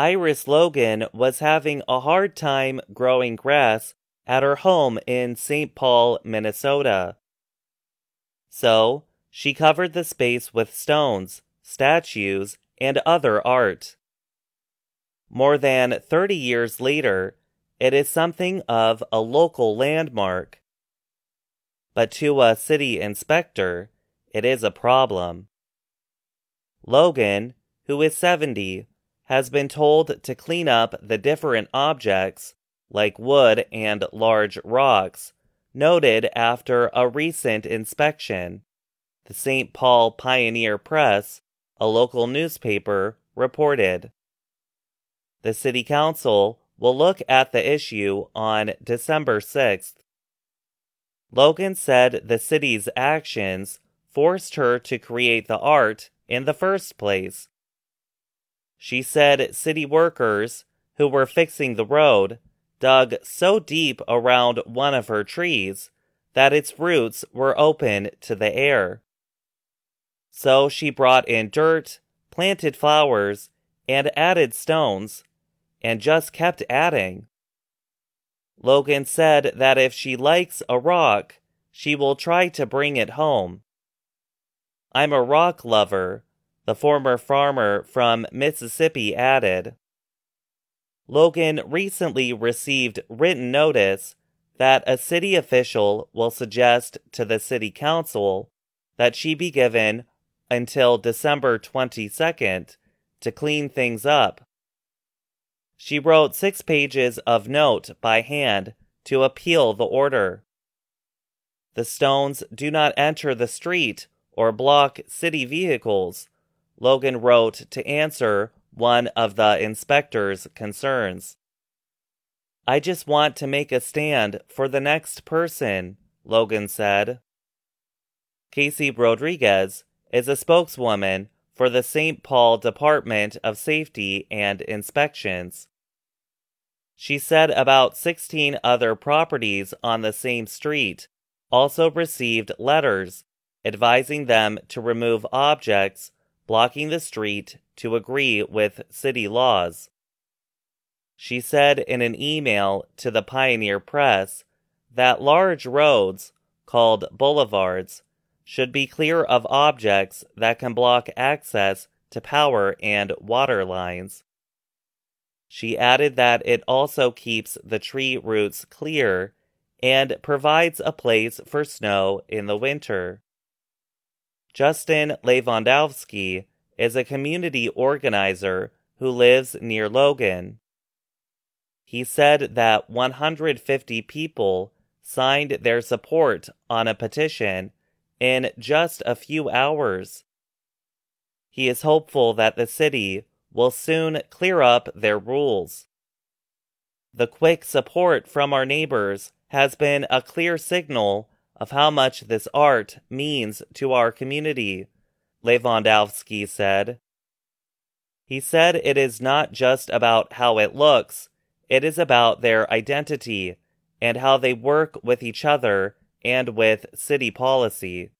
Iris Logan was having a hard time growing grass at her home in St. Paul, Minnesota. So, she covered the space with stones, statues, and other art. More than 30 years later, it is something of a local landmark. But to a city inspector, it is a problem. Logan, who is 70, has been told to clean up the different objects, like wood and large rocks, noted after a recent inspection. The St. Paul Pioneer Press, a local newspaper, reported. The City Council will look at the issue on December 6th. Logan said the city's actions forced her to create the art in the first place she said city workers who were fixing the road dug so deep around one of her trees that its roots were open to the air. So she brought in dirt, planted flowers, and added stones, and just kept adding. Logan said that if she likes a rock, she will try to bring it home. I'm a rock lover, the former farmer from Mississippi added. Logan recently received written notice that a city official will suggest to the city council that she be given until December 22nd to clean things up. She wrote six pages of note by hand to appeal the order. The stones do not enter the street or block city vehicles, Logan wrote to answer one of the inspector's concerns. I just want to make a stand for the next person, Logan said. Casey Rodriguez is a spokeswoman for the St. Paul Department of Safety and Inspections. She said about 16 other properties on the same street also received letters advising them to remove objects blocking the street to agree with city laws. She said in an email to the Pioneer Press that large roads, called boulevards, should be clear of objects that can block access to power and water lines. She added that it also keeps the tree roots clear and provides a place for snow in the winter. Justin Lewandowski is a community organizer who lives near Logan. He said that 150 people signed their support on a petition in just a few hours. He is hopeful that the city will soon clear up their rules. The quick support from our neighbors has been a clear signal of how much this art means to our community, Lewandowski said. He said it is not just about how it looks, it is about their identity and how they work with each other and with city policy.